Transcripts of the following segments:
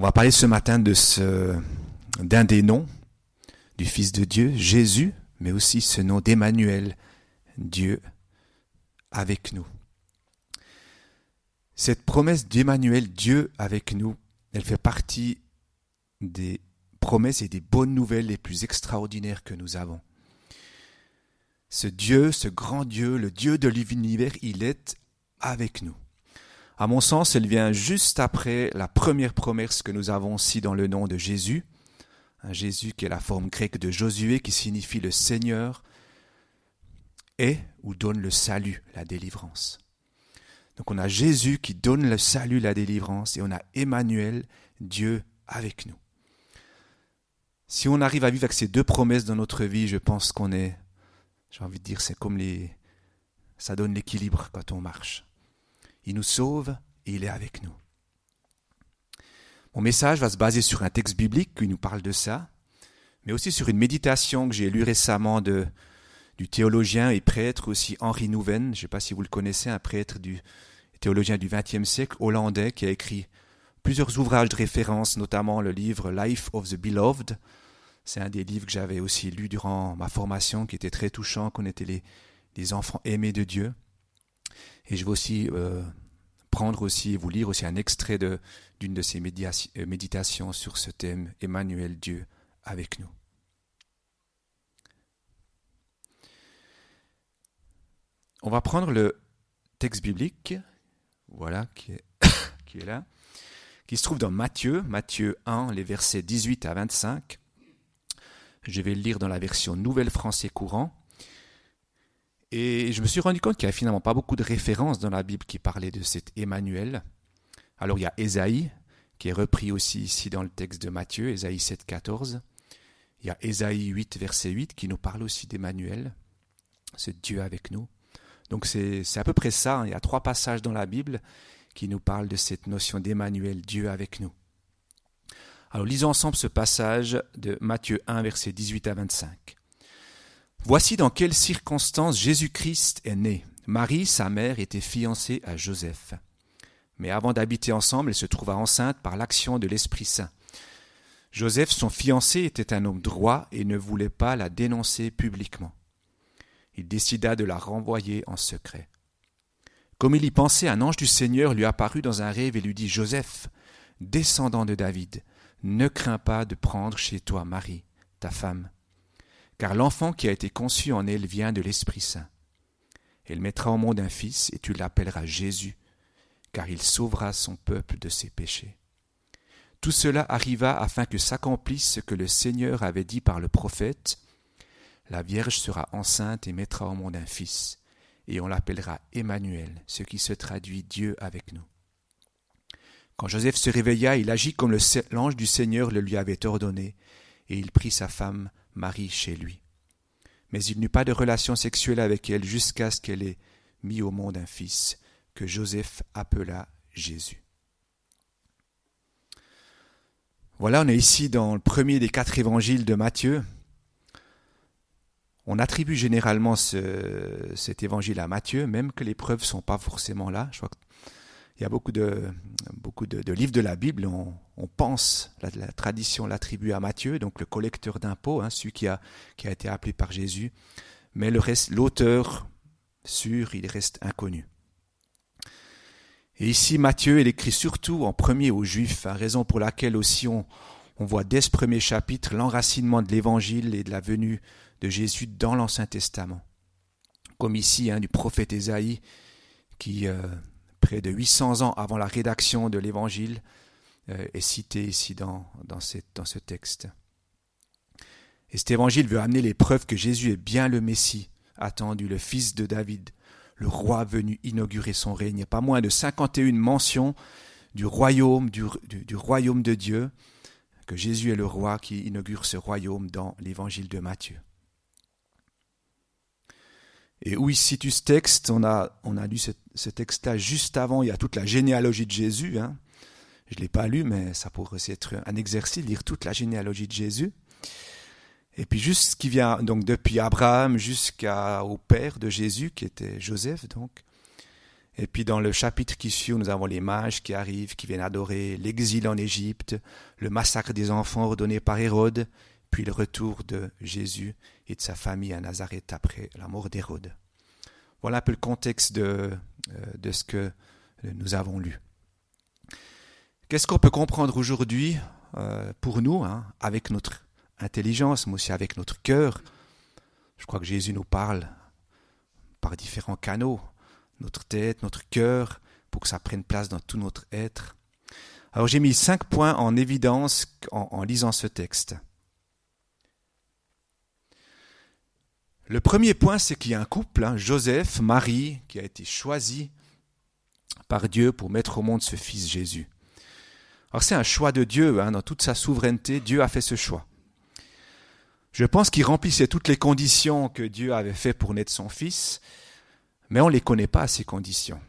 On va parler ce matin d'un des noms du Fils de Dieu, Jésus, mais aussi ce nom d'Emmanuel, Dieu avec nous. Cette promesse d'Emmanuel, Dieu avec nous, elle fait partie des promesses et des bonnes nouvelles les plus extraordinaires que nous avons. Ce Dieu, ce grand Dieu, le Dieu de l'univers, il est avec nous. À mon sens, elle vient juste après la première promesse que nous avons aussi dans le nom de Jésus. Jésus qui est la forme grecque de Josué qui signifie le Seigneur est ou donne le salut, la délivrance. Donc on a Jésus qui donne le salut, la délivrance, et on a Emmanuel, Dieu avec nous. Si on arrive à vivre avec ces deux promesses dans notre vie, je pense qu'on est, j'ai envie de dire, c'est comme les, ça donne l'équilibre quand on marche. Il nous sauve et il est avec nous. Mon message va se baser sur un texte biblique qui nous parle de ça, mais aussi sur une méditation que j'ai lue récemment du théologien et prêtre aussi Henri Nouwen. Je ne sais pas si vous le connaissez, un prêtre du théologien du XXe siècle hollandais qui a écrit plusieurs ouvrages de référence, notamment le livre Life of the Beloved. C'est un des livres que j'avais aussi lu durant ma formation, qui était très touchant, qu'on était les, les enfants aimés de Dieu. Et je vais aussi euh, prendre aussi, vous lire aussi un extrait d'une de ces euh, méditations sur ce thème, Emmanuel Dieu avec nous. On va prendre le texte biblique, voilà, qui est, qui est là, qui se trouve dans Matthieu, Matthieu 1, les versets 18 à 25. Je vais le lire dans la version Nouvelle Français courant. Et je me suis rendu compte qu'il n'y a finalement pas beaucoup de références dans la Bible qui parlaient de cet Emmanuel. Alors il y a Ésaïe, qui est repris aussi ici dans le texte de Matthieu, Ésaïe 7, 14. Il y a Ésaïe 8, verset 8, qui nous parle aussi d'Emmanuel, ce Dieu avec nous. Donc c'est à peu près ça, hein. il y a trois passages dans la Bible qui nous parlent de cette notion d'Emmanuel, Dieu avec nous. Alors lisons ensemble ce passage de Matthieu 1, verset 18 à 25. Voici dans quelles circonstances Jésus-Christ est né. Marie, sa mère, était fiancée à Joseph. Mais avant d'habiter ensemble, elle se trouva enceinte par l'action de l'Esprit Saint. Joseph, son fiancé, était un homme droit et ne voulait pas la dénoncer publiquement. Il décida de la renvoyer en secret. Comme il y pensait, un ange du Seigneur lui apparut dans un rêve et lui dit Joseph, descendant de David, ne crains pas de prendre chez toi Marie, ta femme car l'enfant qui a été conçu en elle vient de l'Esprit Saint. Elle mettra au monde un fils, et tu l'appelleras Jésus, car il sauvera son peuple de ses péchés. Tout cela arriva afin que s'accomplisse ce que le Seigneur avait dit par le prophète. La Vierge sera enceinte et mettra au monde un fils, et on l'appellera Emmanuel, ce qui se traduit Dieu avec nous. Quand Joseph se réveilla, il agit comme l'ange du Seigneur le lui avait ordonné, et il prit sa femme Marie chez lui. Mais il n'eut pas de relation sexuelle avec elle jusqu'à ce qu'elle ait mis au monde un fils, que Joseph appela Jésus. Voilà, on est ici dans le premier des quatre évangiles de Matthieu. On attribue généralement cet évangile à Matthieu, même que les preuves ne sont pas forcément là. Je il y a beaucoup de, beaucoup de, livres de la Bible, on, pense, la, tradition l'attribue à Matthieu, donc le collecteur d'impôts, hein, celui qui a, qui a été appelé par Jésus, mais le reste, l'auteur sûr, il reste inconnu. Et ici, Matthieu, il écrit surtout en premier aux Juifs, à raison pour laquelle aussi on, on voit dès ce premier chapitre l'enracinement de l'Évangile et de la venue de Jésus dans l'Ancien Testament. Comme ici, hein, du prophète Ésaïe, qui euh, près de 800 ans avant la rédaction de l'Évangile, euh, est cité ici dans, dans, dans ce texte. Et cet évangile veut amener les preuves que Jésus est bien le Messie, attendu, le fils de David, le roi venu inaugurer son règne. Il n'y a pas moins de 51 mentions du royaume, du, du royaume de Dieu, que Jésus est le roi qui inaugure ce royaume dans l'évangile de Matthieu. Et où il situe ce texte On a, on a lu ce, texte-là juste avant, il y a toute la généalogie de Jésus. Hein. Je ne l'ai pas lu, mais ça pourrait aussi être un exercice, lire toute la généalogie de Jésus. Et puis juste ce qui vient, donc depuis Abraham jusqu'au père de Jésus, qui était Joseph, donc. Et puis dans le chapitre qui suit, nous avons les mages qui arrivent, qui viennent adorer, l'exil en Égypte, le massacre des enfants ordonné par Hérode, puis le retour de Jésus et de sa famille à Nazareth après la mort d'Hérode. Voilà un peu le contexte de, euh, ce que nous avons lu. Qu'est-ce qu'on peut comprendre aujourd'hui euh, pour nous, hein, avec notre intelligence, mais aussi avec notre cœur? Je crois que Jésus nous parle par différents canaux, notre tête, notre cœur, pour que ça prenne place dans tout notre être. Alors j'ai mis cinq points en évidence en lisant ce texte. Le premier point, c'est qu'il y a un couple, hein, Joseph, Marie, qui a été choisi par Dieu pour mettre au monde ce fils Jésus. Alors c'est un choix de Dieu, hein, dans toute sa souveraineté, Dieu a fait ce choix. Je pense qu'il remplissait toutes les conditions que Dieu avait fait pour naître son fils, mais on ne les connaît pas, ces conditions.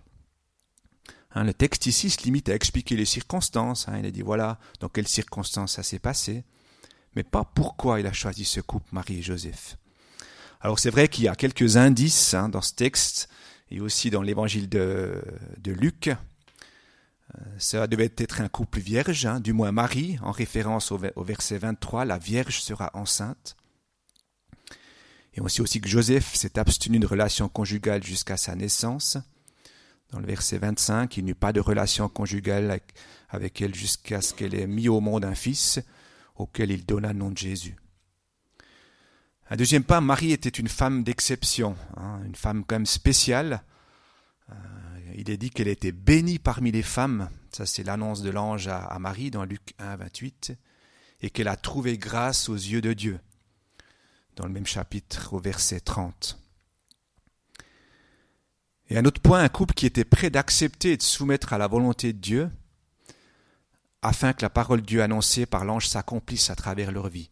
Hein, le texte ici se limite à expliquer les circonstances. il a dit voilà dans quelles circonstances ça s'est passé, mais pas pourquoi il a choisi ce couple, Marie et Joseph. Alors c'est vrai qu'il y a quelques indices hein, dans ce texte et aussi dans l'évangile de, Luc. Euh, ça devait être un couple vierge, hein, du moins Marie, en référence au, verset 23, la Vierge sera enceinte. Et on sait aussi que Joseph s'est abstenu de relation conjugale jusqu'à sa naissance. Dans le verset 25, il n'eut pas de relation conjugale avec elle jusqu'à ce qu'elle ait mis au monde un fils auquel il donna le nom de Jésus. Un deuxième point, Marie était une femme d'exception, hein, une femme quand même spéciale. Euh, il est dit qu'elle était bénie parmi les femmes, ça c'est l'annonce de l'ange à, Marie dans Luc 1, 28, et qu'elle a trouvé grâce aux yeux de Dieu, dans le même chapitre au verset 30. Et un autre point, un couple qui était prêt d'accepter et de soumettre à la volonté de Dieu, afin que la parole de Dieu annoncée par l'ange s'accomplisse à travers leur vie.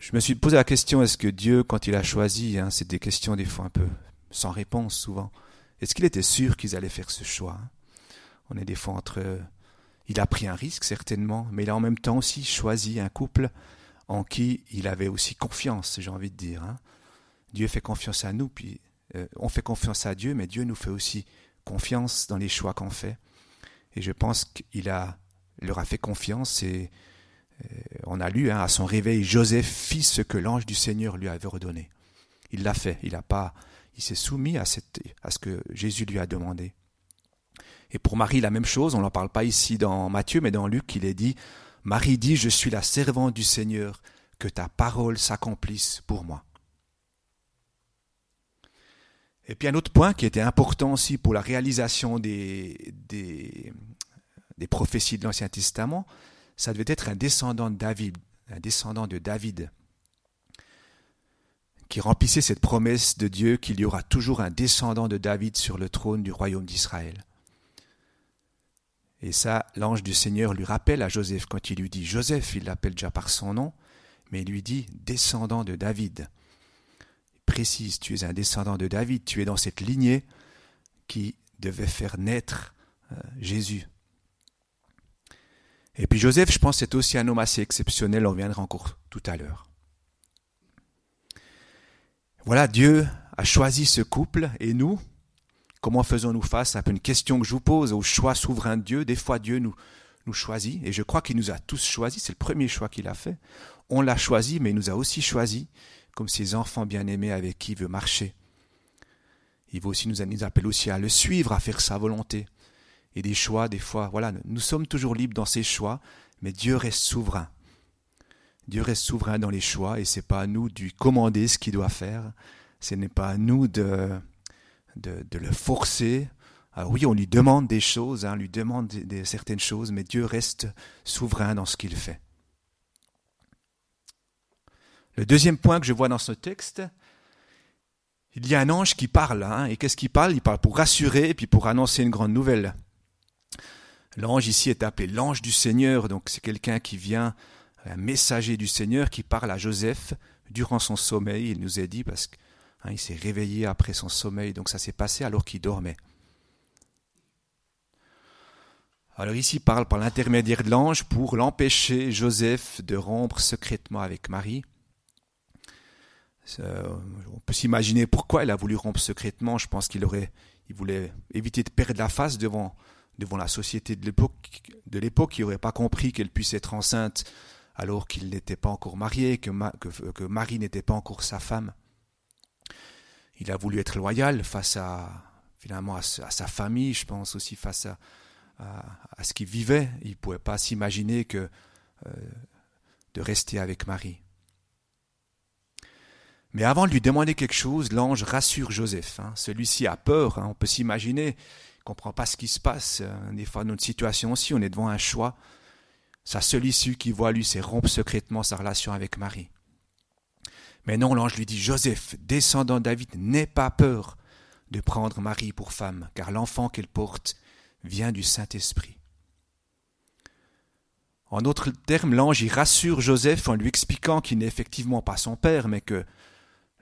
Je me suis posé la question, est-ce que Dieu, quand il a choisi, hein, c'est des questions des fois un peu sans réponse souvent, est-ce qu'il était sûr qu'ils allaient faire ce choix hein? On est des fois entre... Il a pris un risque certainement, mais il a en même temps aussi choisi un couple en qui il avait aussi confiance, j'ai envie de dire. Hein. Dieu fait confiance à nous, puis euh, on fait confiance à Dieu, mais Dieu nous fait aussi confiance dans les choix qu'on fait. Et je pense qu'il a, leur a fait confiance et euh, on a lu hein, à son réveil, Joseph fit ce que l'ange du Seigneur lui avait redonné. Il l'a fait, il a pas, il s'est soumis à, ce que Jésus lui a demandé. Et pour Marie, la même chose, on n'en parle pas ici dans Matthieu, mais dans Luc, il est dit, Marie dit, je suis la servante du Seigneur, que ta parole s'accomplisse pour moi. Et puis un autre point qui était important aussi pour la réalisation des prophéties de l'Ancien Testament, ça devait être un descendant de David, un descendant de David, qui remplissait cette promesse de Dieu qu'il y aura toujours un descendant de David sur le trône du royaume d'Israël. Et ça, l'ange du Seigneur lui rappelle à Joseph quand il lui dit Joseph, il l'appelle déjà par son nom, mais il lui dit descendant de David. Il précise, tu es un descendant de David, tu es dans cette lignée qui devait faire naître euh, Jésus. Et puis Joseph, je pense, c'est aussi un homme assez exceptionnel, on reviendra encore tout à l'heure. Voilà, Dieu a choisi ce couple et nous, comment faisons-nous face peu une question que je vous pose au choix souverain de Dieu? Des fois, Dieu nous, nous choisit et je crois qu'il nous a tous choisis, c'est le premier choix qu'il a fait. On l'a choisi, mais il nous a aussi choisis comme ses enfants bien-aimés avec qui il veut marcher. Il veut aussi nous, nous appelle aussi à le suivre, à faire sa volonté et des choix, des fois, voilà, nous sommes toujours libres dans ces choix, mais Dieu reste souverain. Dieu reste souverain dans les choix et c'est pas à nous de lui commander ce qu'il doit faire. Ce n'est pas à nous de, de, le forcer. Alors oui, on lui demande des choses, hein, on lui demande certaines choses, mais Dieu reste souverain dans ce qu'il fait. Le deuxième point que je vois dans ce texte, il y a un ange qui parle. Hein, et qu'est-ce qu'il parle? Il parle pour rassurer et puis pour annoncer une grande nouvelle. L'ange ici est appelé l'ange du Seigneur, donc c'est quelqu'un qui vient, un messager du Seigneur qui parle à Joseph durant son sommeil. Il nous a dit parce qu'il hein, s'est réveillé après son sommeil, donc ça s'est passé alors qu'il dormait. Alors ici il parle par l'intermédiaire de l'ange pour l'empêcher, Joseph, de rompre secrètement avec Marie. on peut s'imaginer pourquoi il a voulu rompre secrètement. Je pense qu'il aurait, il voulait éviter de perdre la face devant, devant la société de l'époque, qui n'aurait pas compris qu'elle puisse être enceinte alors qu'il n'était pas encore marié, que, Marie n'était pas encore sa femme. Il a voulu être loyal face à, finalement, à, sa famille, je pense aussi face à, ce qu'il vivait. Il ne pouvait pas s'imaginer que euh, de rester avec Marie. Mais avant de lui demander quelque chose, l'ange rassure Joseph. Hein. Celui-ci a peur, hein. on peut s'imaginer, comprend pas ce qui se passe. Euh, des fois, dans notre situation aussi, on est devant un choix. Sa seule issue qu'il voit, lui, c'est rompre secrètement sa relation avec Marie. Mais non, l'ange lui dit, Joseph, descendant David, n'aie pas peur de prendre Marie pour femme, car l'enfant qu'elle porte vient du Saint-Esprit. En d'autres termes, l'ange y rassure Joseph en lui expliquant qu'il n'est effectivement pas son père, mais que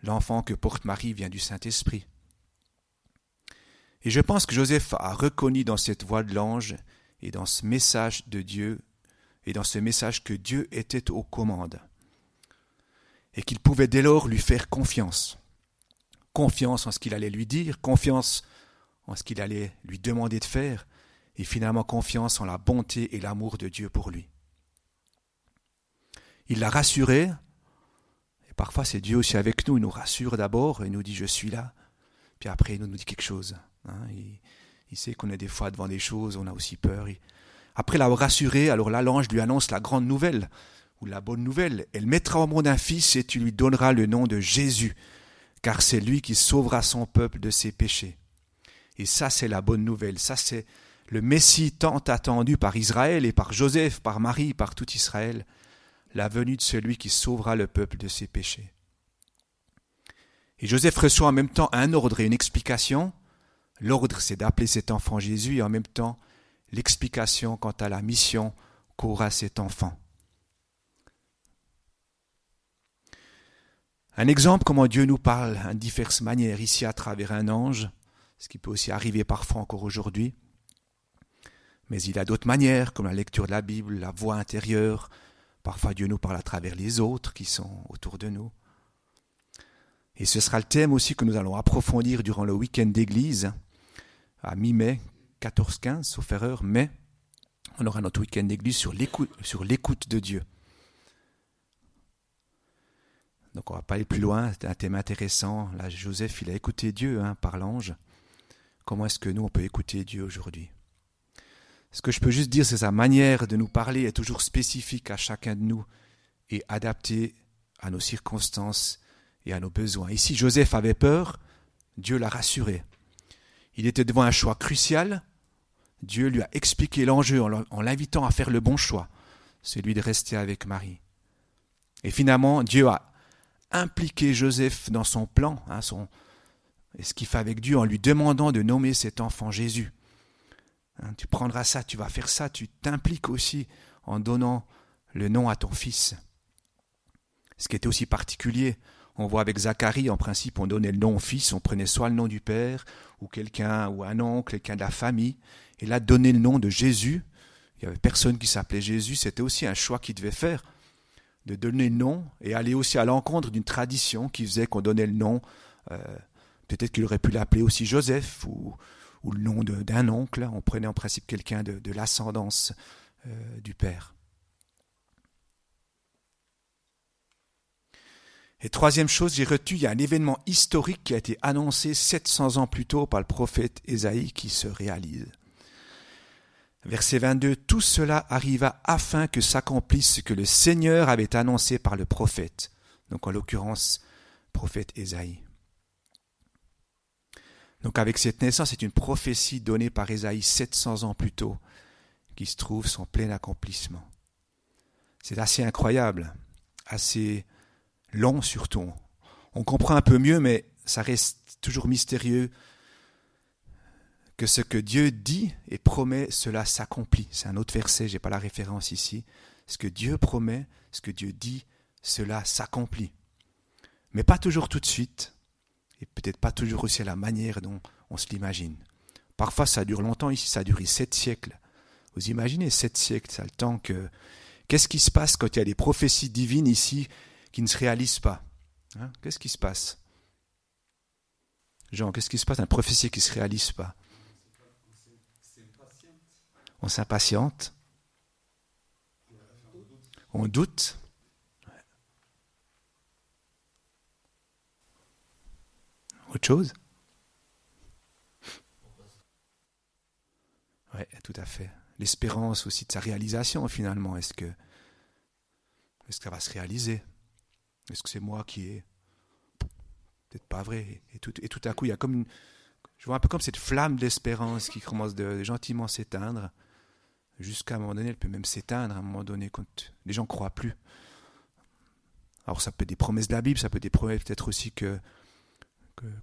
L'enfant que porte Marie vient du Saint-Esprit. Et je pense que Joseph a reconnu dans cette voix de l'ange et dans ce message de Dieu et dans ce message que Dieu était aux commandes et qu'il pouvait dès lors lui faire confiance. Confiance en ce qu'il allait lui dire, confiance en ce qu'il allait lui demander de faire et finalement confiance en la bonté et l'amour de Dieu pour lui. Il l'a rassuré Parfois, c'est Dieu aussi avec nous. Il nous rassure d'abord, il nous dit Je suis là. Puis après, il nous dit quelque chose. Hein. Il, sait qu'on est des fois devant des choses, on a aussi peur. Après l'avoir rassuré, alors là, l'ange lui annonce la grande nouvelle, ou la bonne nouvelle. Elle mettra au monde un fils et tu lui donneras le nom de Jésus, car c'est lui qui sauvera son peuple de ses péchés. Et ça, c'est la bonne nouvelle. Ça, c'est le Messie tant attendu par Israël et par Joseph, par Marie, par tout Israël la venue de celui qui sauvera le peuple de ses péchés. Et Joseph reçoit en même temps un ordre et une explication. L'ordre, c'est d'appeler cet enfant Jésus et en même temps l'explication quant à la mission qu'aura cet enfant. Un exemple comment Dieu nous parle en diverses manières ici à travers un ange, ce qui peut aussi arriver parfois encore aujourd'hui. Mais il a d'autres manières, comme la lecture de la Bible, la voix intérieure, Parfois Dieu nous parle à travers les autres qui sont autour de nous. Et ce sera le thème aussi que nous allons approfondir durant le week-end d'église, à mi-mai, 14-15, sauf erreur, mais on aura notre week-end d'église sur l'écoute de Dieu. Donc on va pas aller plus loin, c'est un thème intéressant. Là, Joseph, il a écouté Dieu hein, par l'ange. Comment est-ce que nous, on peut écouter Dieu aujourd'hui? Ce que je peux juste dire, c'est sa manière de nous parler est toujours spécifique à chacun de nous et adaptée à nos circonstances et à nos besoins. Ici, Joseph avait peur, Dieu l'a rassuré. Il était devant un choix crucial, Dieu lui a expliqué l'enjeu en l'invitant à faire le bon choix, celui de rester avec Marie. Et finalement, Dieu a impliqué Joseph dans son plan, hein, son, et ce qu'il fait avec Dieu en lui demandant de nommer cet enfant Jésus. Hein, tu prendras ça, tu vas faire ça, tu t'impliques aussi en donnant le nom à ton fils. Ce qui était aussi particulier, on voit avec Zacharie, en principe, on donnait le nom au fils, on prenait soit le nom du père, ou quelqu'un, ou un oncle, quelqu'un de la famille, et là, donner le nom de Jésus, il n'y avait personne qui s'appelait Jésus, c'était aussi un choix qu'il devait faire, de donner le nom, et aller aussi à l'encontre d'une tradition qui faisait qu'on donnait le nom, euh, peut-être qu'il aurait pu l'appeler aussi Joseph, ou, le nom d'un oncle. On prenait en principe quelqu'un de, l'ascendance euh, du père. Et troisième chose, j'ai retenu, il y a un événement historique qui a été annoncé 700 ans plus tôt par le prophète Ésaïe qui se réalise. Verset 22, Tout cela arriva afin que s'accomplisse ce que le Seigneur avait annoncé par le prophète, donc en l'occurrence prophète Ésaïe. Donc avec cette naissance, c'est une prophétie donnée par Ésaïe 700 ans plus tôt qui se trouve son plein accomplissement. C'est assez incroyable, assez long surtout. On comprend un peu mieux, mais ça reste toujours mystérieux que ce que Dieu dit et promet, cela s'accomplit. C'est un autre verset, je n'ai pas la référence ici. Ce que Dieu promet, ce que Dieu dit, cela s'accomplit. Mais pas toujours tout de suite, et peut-être pas toujours aussi à la manière dont on se l'imagine. Parfois ça dure longtemps, ici ça a duré sept siècles. Vous imaginez sept siècles, ça le temps que... Qu'est-ce qui se passe quand il y a des prophéties divines ici qui ne se réalisent pas Hein, qu'est-ce qui se passe? Jean, qu'est-ce qui se passe Un prophétie qui ne se réalise pas? On s'impatiente. On doute. Autre chose? Oui, tout à fait. L'espérance aussi de sa réalisation finalement. Est-ce que, est-ce que ça va se réaliser? Est-ce que c'est moi qui ai? Peut-être pas vrai et tout, à coup, il y a comme une, je vois un peu comme cette flamme d'espérance qui commence de, gentiment s'éteindre. Jusqu'à un moment donné, elle peut même s'éteindre à un moment donné quand les gens croient plus. Alors ça peut être des promesses de la Bible, ça peut être des promesses peut-être aussi que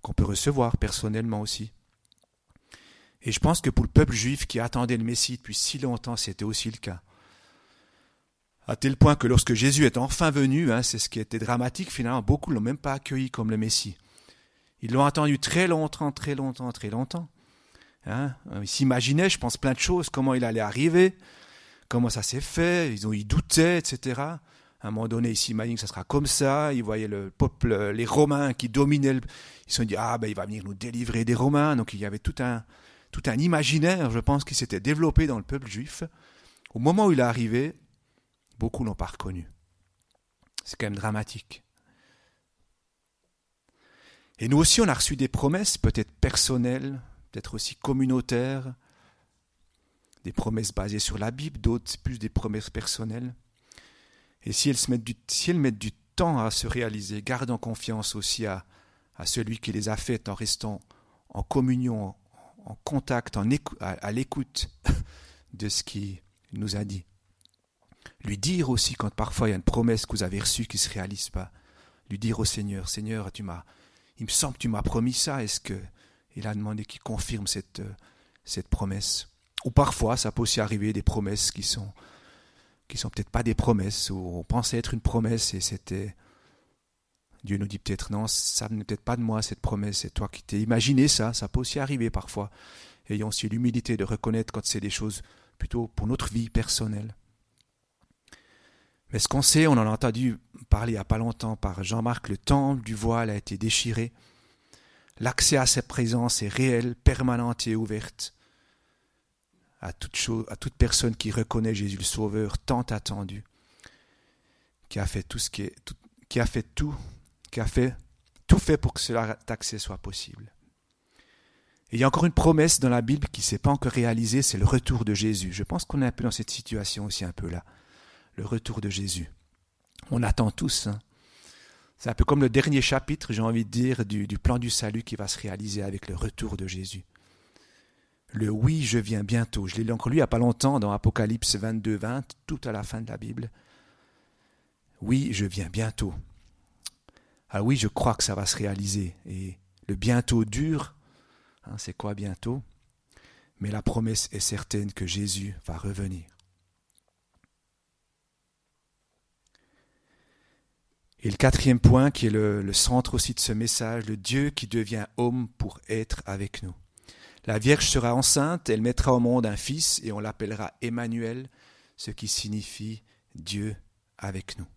qu'on peut recevoir personnellement aussi. Et je pense que pour le peuple juif qui attendait le Messie depuis si longtemps, c'était aussi le cas. À tel point que lorsque Jésus est enfin venu, hein, c'est ce qui était dramatique, finalement, beaucoup l'ont même pas accueilli comme le Messie. Ils l'ont attendu très longtemps, très longtemps, très longtemps. Hein. Ils s'imaginaient, je pense, plein de choses, comment il allait arriver, comment ça s'est fait, ils, ont, ils doutaient, etc. À un moment donné, ils s'imaginent que ça sera comme ça, ils voyaient le peuple, les Romains qui dominaient, ils se sont dit, ah ben il va venir nous délivrer des Romains, donc il y avait tout un, tout un imaginaire, je pense, qui s'était développé dans le peuple juif. Au moment où il est arrivé, beaucoup l'ont pas reconnu. C'est quand même dramatique. Et nous aussi, on a reçu des promesses, peut-être personnelles, peut-être aussi communautaires, des promesses basées sur la Bible, d'autres plus des promesses personnelles. Et si elles, mettent du, temps à se réaliser, gardons confiance aussi à, à celui qui les a faites en restant en communion, en contact, en à, l'écoute de ce qu'il nous a dit. Lui dire aussi quand parfois il y a une promesse que vous avez reçue qui ne se réalise pas. Lui dire au Seigneur, Seigneur, tu m'as, il me semble que tu m'as promis ça. Est-ce que il a demandé qu'il confirme cette, cette promesse? Ou parfois, ça peut aussi arriver des promesses qui sont qui sont peut-être pas des promesses, ou on pensait être une promesse et c'était Dieu nous dit peut-être non, ça n'est peut-être pas de moi cette promesse, c'est toi qui t'es imaginé ça, ça peut aussi arriver parfois. Ayons aussi l'humilité de reconnaître quand c'est des choses plutôt pour notre vie personnelle. Mais ce qu'on sait, on en a entendu parler il n'y a pas longtemps par Jean-Marc, le temple du voile a été déchiré. L'accès à sa présence est réel, permanente et ouverte à toute, personne qui reconnaît Jésus le Sauveur tant attendu, qui a fait tout ce qui est, qui a fait tout qui a fait tout fait pour que cela accès soit possible. Et il y a encore une promesse dans la Bible qui ne s'est pas encore réalisée, c'est le retour de Jésus. Je pense qu'on est un peu dans cette situation aussi, un peu là. Le retour de Jésus. On attend tous. Hein. C'est un peu comme le dernier chapitre, j'ai envie de dire, du, plan du salut qui va se réaliser avec le retour de Jésus. Le oui, je viens bientôt. Je l'ai encore lu il n'y a pas longtemps dans Apocalypse 22, 20, tout à la fin de la Bible. Oui, je viens bientôt. Ah oui, je crois que ça va se réaliser. Et le bientôt dure. Hein, c'est quoi bientôt Mais la promesse est certaine que Jésus va revenir. Et le quatrième point, qui est le, centre aussi de ce message, le Dieu qui devient homme pour être avec nous. La Vierge sera enceinte, elle mettra au monde un fils et on l'appellera Emmanuel, ce qui signifie Dieu avec nous.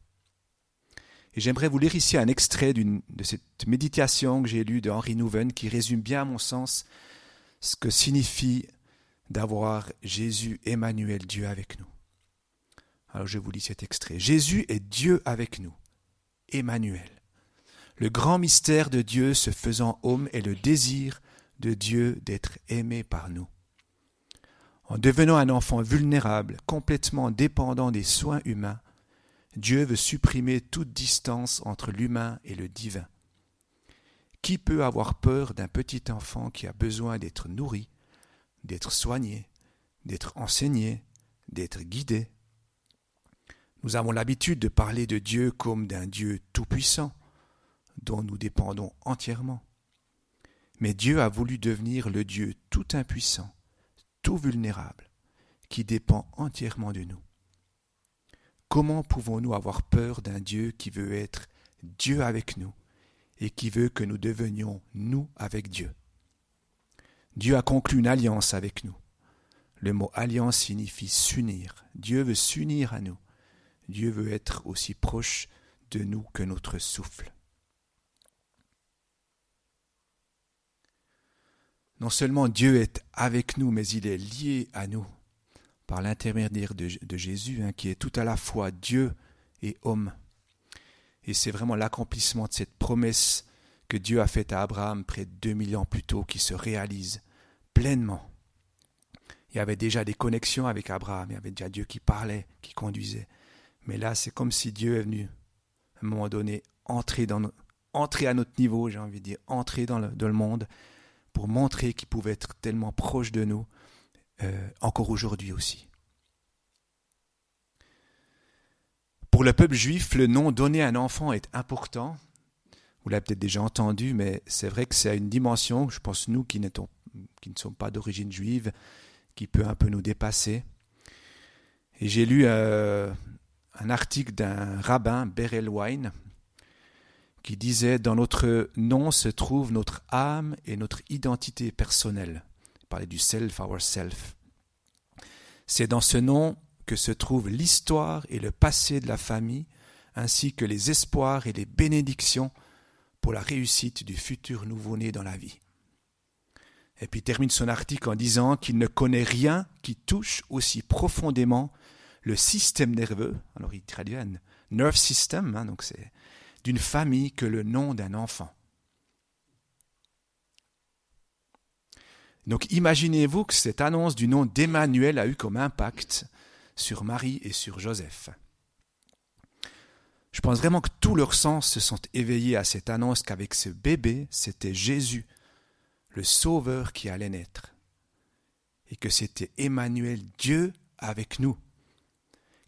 Et j'aimerais vous lire ici un extrait de cette méditation que j'ai lue de Henri Nouven qui résume bien à mon sens ce que signifie d'avoir Jésus Emmanuel, Dieu avec nous. Alors je vous lis cet extrait. Jésus est Dieu avec nous, Emmanuel. Le grand mystère de Dieu se faisant homme est le désir de Dieu d'être aimé par nous. En devenant un enfant vulnérable, complètement dépendant des soins humains, Dieu veut supprimer toute distance entre l'humain et le divin. Qui peut avoir peur d'un petit enfant qui a besoin d'être nourri, d'être soigné, d'être enseigné, d'être guidé? Nous avons l'habitude de parler de Dieu comme d'un Dieu tout-puissant, dont nous dépendons entièrement. Mais Dieu a voulu devenir le Dieu tout impuissant, tout vulnérable, qui dépend entièrement de nous. Comment pouvons-nous avoir peur d'un Dieu qui veut être Dieu avec nous et qui veut que nous devenions nous avec Dieu? Dieu a conclu une alliance avec nous. Le mot alliance signifie s'unir. Dieu veut s'unir à nous. Dieu veut être aussi proche de nous que notre souffle. Non seulement Dieu est avec nous, mais il est lié à nous par l'intermédiaire de, Jésus, hein, qui est tout à la fois Dieu et homme. Et c'est vraiment l'accomplissement de cette promesse que Dieu a faite à Abraham près de 2000 ans plus tôt qui se réalise pleinement. Il y avait déjà des connexions avec Abraham, il y avait déjà Dieu qui parlait, qui conduisait, mais là, c'est comme si Dieu est venu, à un moment donné, entrer, dans, entrer à notre niveau, j'ai envie de dire, entrer dans le, le monde, pour montrer qu'il pouvait être tellement proche de nous, euh, encore aujourd'hui aussi. Pour le peuple juif, le nom donné à un enfant est important. Vous l'avez peut-être déjà entendu, mais c'est vrai que c'est à une dimension, je pense nous qui, qui ne sommes pas d'origine juive, qui peut un peu nous dépasser. Et j'ai lu euh, un article d'un rabbin, Berel Wine, qui disait Dans notre nom se trouve notre âme et notre identité personnelle. Il parlait du self, our self. C'est dans ce nom que se trouve l'histoire et le passé de la famille, ainsi que les espoirs et les bénédictions pour la réussite du futur nouveau-né dans la vie. Et puis il termine son article en disant qu'il ne connaît rien qui touche aussi profondément le système nerveux, alors il traduit un nerve system, hein, donc c'est d'une famille que le nom d'un enfant. Donc imaginez-vous que cette annonce du nom d'Emmanuel a eu comme impact sur Marie et sur Joseph. Je pense vraiment que tous leurs sens se sont éveillés à cette annonce qu'avec ce bébé, c'était Jésus, le Sauveur qui allait naître, et que c'était Emmanuel, Dieu avec nous,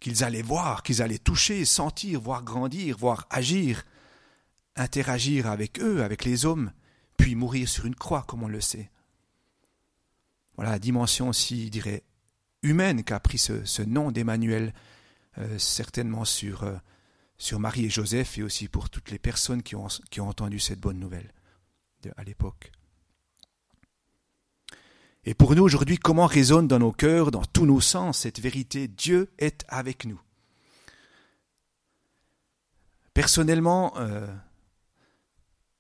qu'ils allaient voir, qu'ils allaient toucher, sentir, voir grandir, voir agir, interagir avec eux, avec les hommes, puis mourir sur une croix, comme on le sait. Voilà la dimension aussi, je dirais, humaine qu'a pris ce, nom d'Emmanuel, euh, certainement sur, euh, sur Marie et Joseph et aussi pour toutes les personnes qui ont entendu cette bonne nouvelle à l'époque. Et pour nous aujourd'hui, comment résonne dans nos cœurs, dans tous nos sens, cette vérité Dieu est avec nous Personnellement, euh,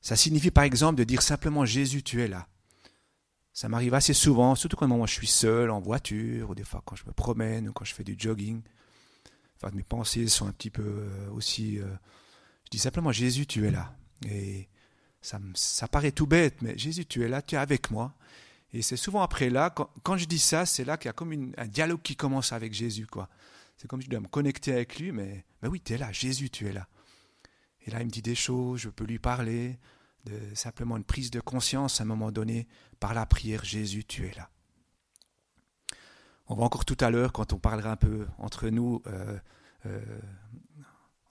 ça signifie par exemple de dire simplement Jésus, tu es là. Ça m'arrive assez souvent, surtout quand moi je suis seul en voiture, ou des fois quand je me promène, ou quand je fais du jogging. Enfin, mes pensées sont un petit peu euh, aussi. Euh, je dis simplement Jésus, tu es là. Et ça, ça paraît tout bête, mais Jésus, tu es là, tu es avec moi. Et c'est souvent après là, quand, je dis ça, c'est là qu'il y a comme un dialogue qui commence avec Jésus. quoi. C'est comme je dois me connecter avec lui, mais, oui, tu es là, Jésus, tu es là. Et là, il me dit des choses, je peux lui parler, simplement une prise de conscience à un moment donné par la prière Jésus, tu es là. On va encore tout à l'heure, quand on parlera un peu entre nous euh, euh,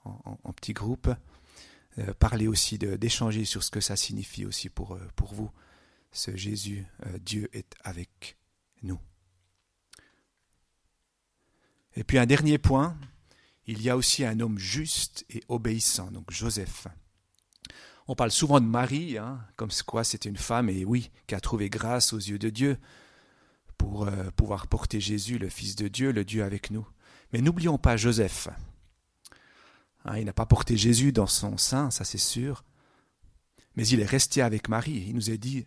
en, petits groupes, euh, parler aussi d'échanger sur ce que ça signifie aussi pour, pour vous. Ce Jésus, Dieu est avec nous. Et puis un dernier point, il y a aussi un homme juste et obéissant, donc Joseph. On parle souvent de Marie, hein, comme quoi c'était une femme, et oui, qui a trouvé grâce aux yeux de Dieu pour euh, pouvoir porter Jésus, le Fils de Dieu, le Dieu avec nous. Mais n'oublions pas Joseph. Hein, il n'a pas porté Jésus dans son sein, ça c'est sûr, mais il est resté avec Marie. Il nous a dit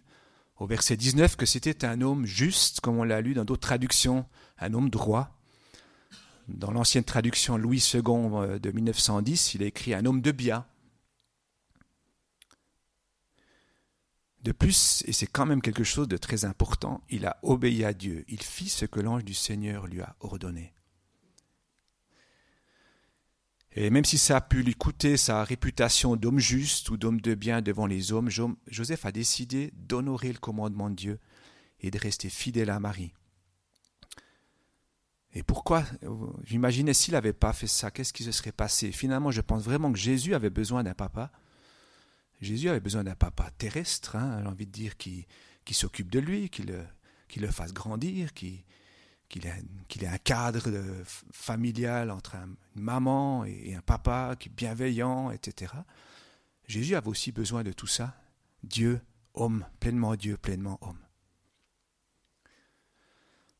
au verset 19 que c'était un homme juste, comme on l'a lu dans d'autres traductions, un homme droit. Dans l'ancienne traduction Louis II euh, de 1910, il a écrit un homme de bien. De plus, et c'est quand même quelque chose de très important, il a obéi à Dieu, il fit ce que l'ange du Seigneur lui a ordonné. Et même si ça a pu lui coûter sa réputation d'homme juste ou d'homme de bien devant les hommes, Joseph a décidé d'honorer le commandement de Dieu et de rester fidèle à Marie. Et pourquoi J'imaginais s'il n'avait pas fait ça, qu'est-ce qui se serait passé? Finalement, je pense vraiment que Jésus avait besoin d'un papa Jésus avait besoin d'un papa terrestre, hein, j'ai envie de dire, qui, qui s'occupe de lui, qui le, qui le fasse grandir, qui, qu'il ait, un cadre familial entre une maman et un papa qui est bienveillant, etc. Jésus avait aussi besoin de tout ça. Dieu, homme, pleinement Dieu, pleinement homme.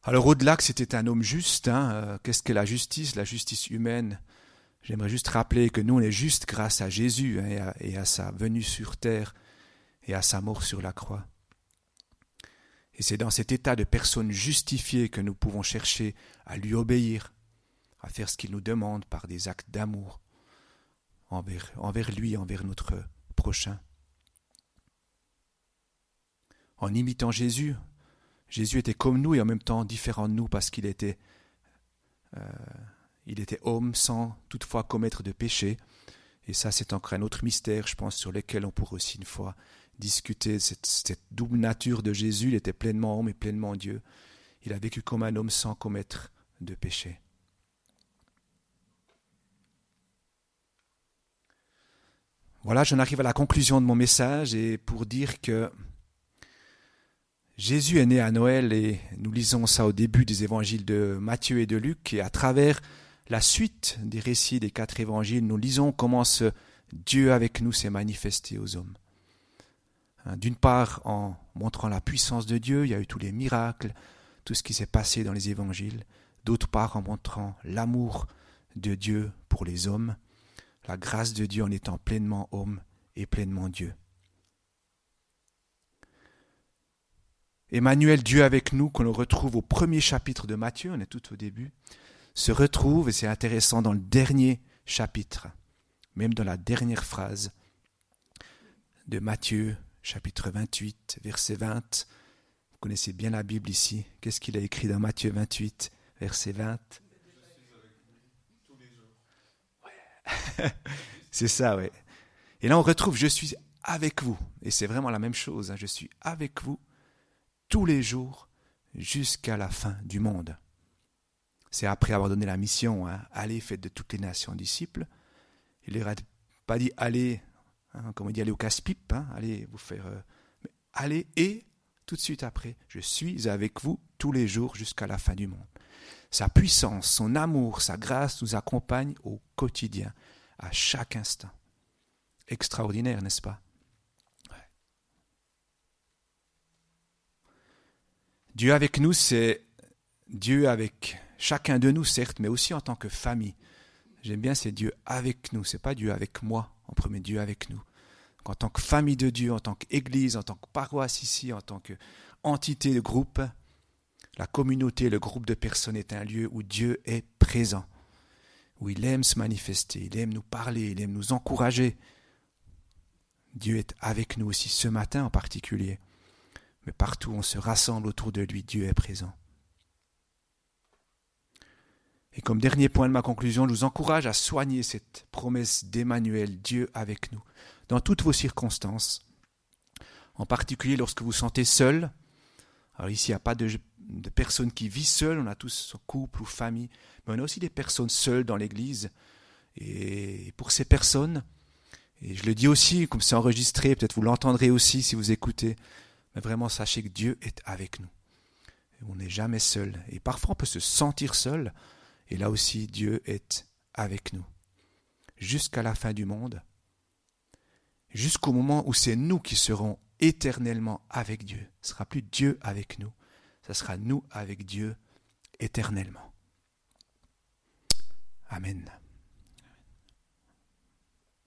Alors au-delà que c'était un homme juste, hein, euh, qu'est-ce que la justice La justice humaine, J'aimerais juste rappeler que nous, on est juste grâce à Jésus hein, et, à, sa venue sur terre et à sa mort sur la croix. Et c'est dans cet état de personne justifiée que nous pouvons chercher à lui obéir, à faire ce qu'il nous demande par des actes d'amour envers, lui, envers notre prochain. En imitant Jésus, Jésus était comme nous et en même temps différent de nous parce qu'il était, euh, était homme sans toutefois commettre de péché. Et ça, c'est encore un autre mystère, je pense, sur lequel on pourrait aussi une fois discuter. Cette, double nature de Jésus, il était pleinement homme et pleinement Dieu. Il a vécu comme un homme sans commettre de péché. Voilà, j'en arrive à la conclusion de mon message et pour dire que Jésus est né à Noël et nous lisons ça au début des évangiles de Matthieu et de Luc et à travers la suite des récits des quatre évangiles, nous lisons comment ce Dieu avec nous s'est manifesté aux hommes. Hein, d'une part, en montrant la puissance de Dieu, il y a eu tous les miracles, tout ce qui s'est passé dans les évangiles. D'autre part, en montrant l'amour de Dieu pour les hommes, la grâce de Dieu en étant pleinement homme et pleinement Dieu. Emmanuel, Dieu avec nous, que l'on retrouve au premier chapitre de Matthieu, on est tout au début, se retrouve, et c'est intéressant, dans le dernier chapitre, même dans la dernière phrase de Matthieu, chapitre 28, verset 20. Vous connaissez bien la Bible ici. Qu'est-ce qu'il a écrit dans Matthieu 28, verset 20 C'est ça, oui. Et là, on retrouve Je suis avec vous. Et c'est vraiment la même chose. Hein. Je suis avec vous tous les jours jusqu'à la fin du monde. C'est après avoir donné la mission, hein, allez, faites de toutes les nations disciples. Il leur a pas dit allez, hein, comme on dit, allez au casse-pipe, hein, allez vous faire. Euh, allez et tout de suite après, je suis avec vous tous les jours jusqu'à la fin du monde. Sa puissance, son amour, sa grâce nous accompagnent au quotidien, à chaque instant. Extraordinaire, n'est-ce pas? Dieu avec nous, c'est Dieu avec Chacun de nous, certes, mais aussi en tant que famille. J'aime bien, c'est Dieu avec nous, c'est pas Dieu avec moi, en premier Dieu avec nous. en tant que famille de Dieu, en tant qu'Église, en tant que paroisse ici, en tant qu'entité de groupe, la communauté, le groupe de personnes est un lieu où Dieu est présent, où il aime se manifester, il aime nous parler, il aime nous encourager. Dieu est avec nous aussi ce matin en particulier, mais partout où on se rassemble autour de lui, Dieu est présent. Et comme dernier point de ma conclusion, je vous encourage à soigner cette promesse d'Emmanuel, Dieu avec nous, dans toutes vos circonstances, en particulier lorsque vous sentez seul. Alors ici, il n'y a pas de, de personnes qui vivent seules, on a tous son couple ou famille, mais on a aussi des personnes seules dans l'Église. Et pour ces personnes, et je le dis aussi, comme c'est enregistré, peut-être vous l'entendrez aussi si vous écoutez, mais vraiment sachez que Dieu est avec nous. on n'est jamais seul. Et parfois on peut se sentir seul, et là aussi, Dieu est avec nous. Jusqu'à la fin du monde. Jusqu'au moment où c'est nous qui serons éternellement avec Dieu. Ce ne sera plus Dieu avec nous. Ce sera nous avec Dieu éternellement. Amen.